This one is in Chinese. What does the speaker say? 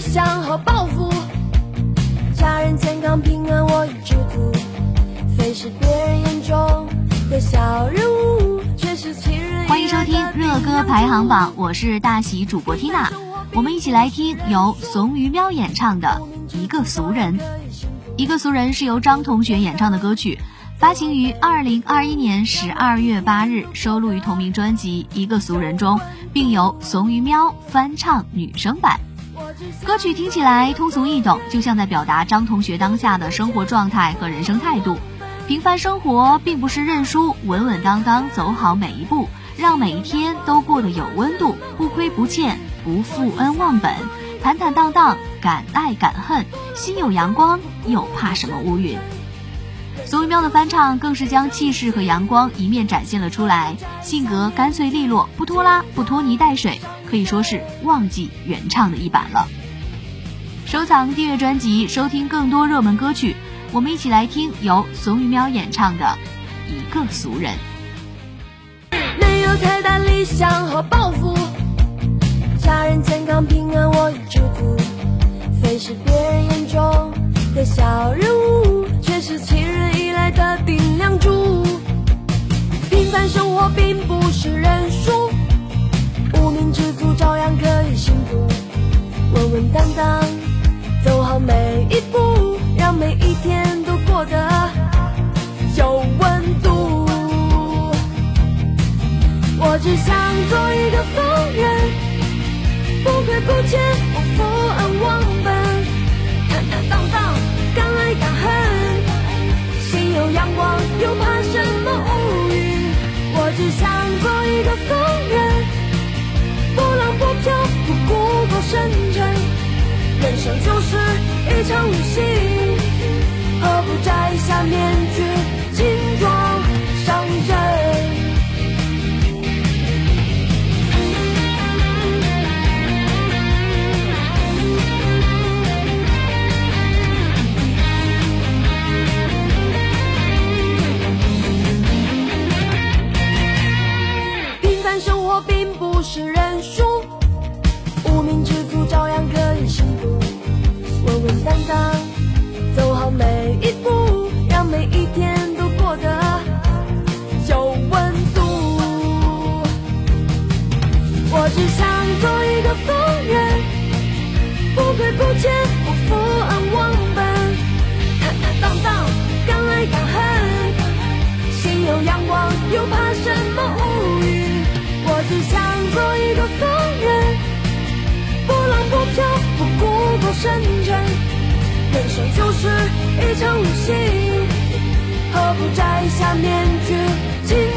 理想和抱负，家人健康平安我已知足，虽是别人眼中的小人物，却是亲人。欢迎收听热歌排行榜，我是大喜主播缇娜，我们一起来听由怂鱼喵演唱的《一个俗人》。一个俗人是由张同学演唱的歌曲，发行于二零二一年十二月八日，收录于同名专辑《一个俗人》中，并由怂鱼喵翻唱女生版。歌曲听起来通俗易懂，就像在表达张同学当下的生活状态和人生态度。平凡生活并不是认输，稳稳当当走好每一步，让每一天都过得有温度，不亏不欠，不负恩忘本，坦坦荡荡，敢爱敢恨，心有阳光，又怕什么乌云？苏一喵的翻唱更是将气势和阳光一面展现了出来，性格干脆利落，不拖拉，不拖泥带水。可以说是忘记原唱的一版了。收藏订阅专辑，收听更多热门歌曲。我们一起来听由怂恿喵演唱的《一个俗人》。没有太大理想和抱负，家人健康平安我已知足。虽是别人眼中的小人物，并不是认输。无名之卒，照样可以幸福。稳稳当当，走好每一步，让每一天都过得有温度。我只想做一个疯人，不亏不欠，想做一个疯人。不浪不飘，不故作深沉，人生就是一场旅行，何不摘下面具，不是认输。无名之徒照样可以幸福。稳稳当，走好每一步，让每一天都过得有温度。我只想做一个疯人，不亏不欠，认真人生就是一场游戏何不摘下面具轻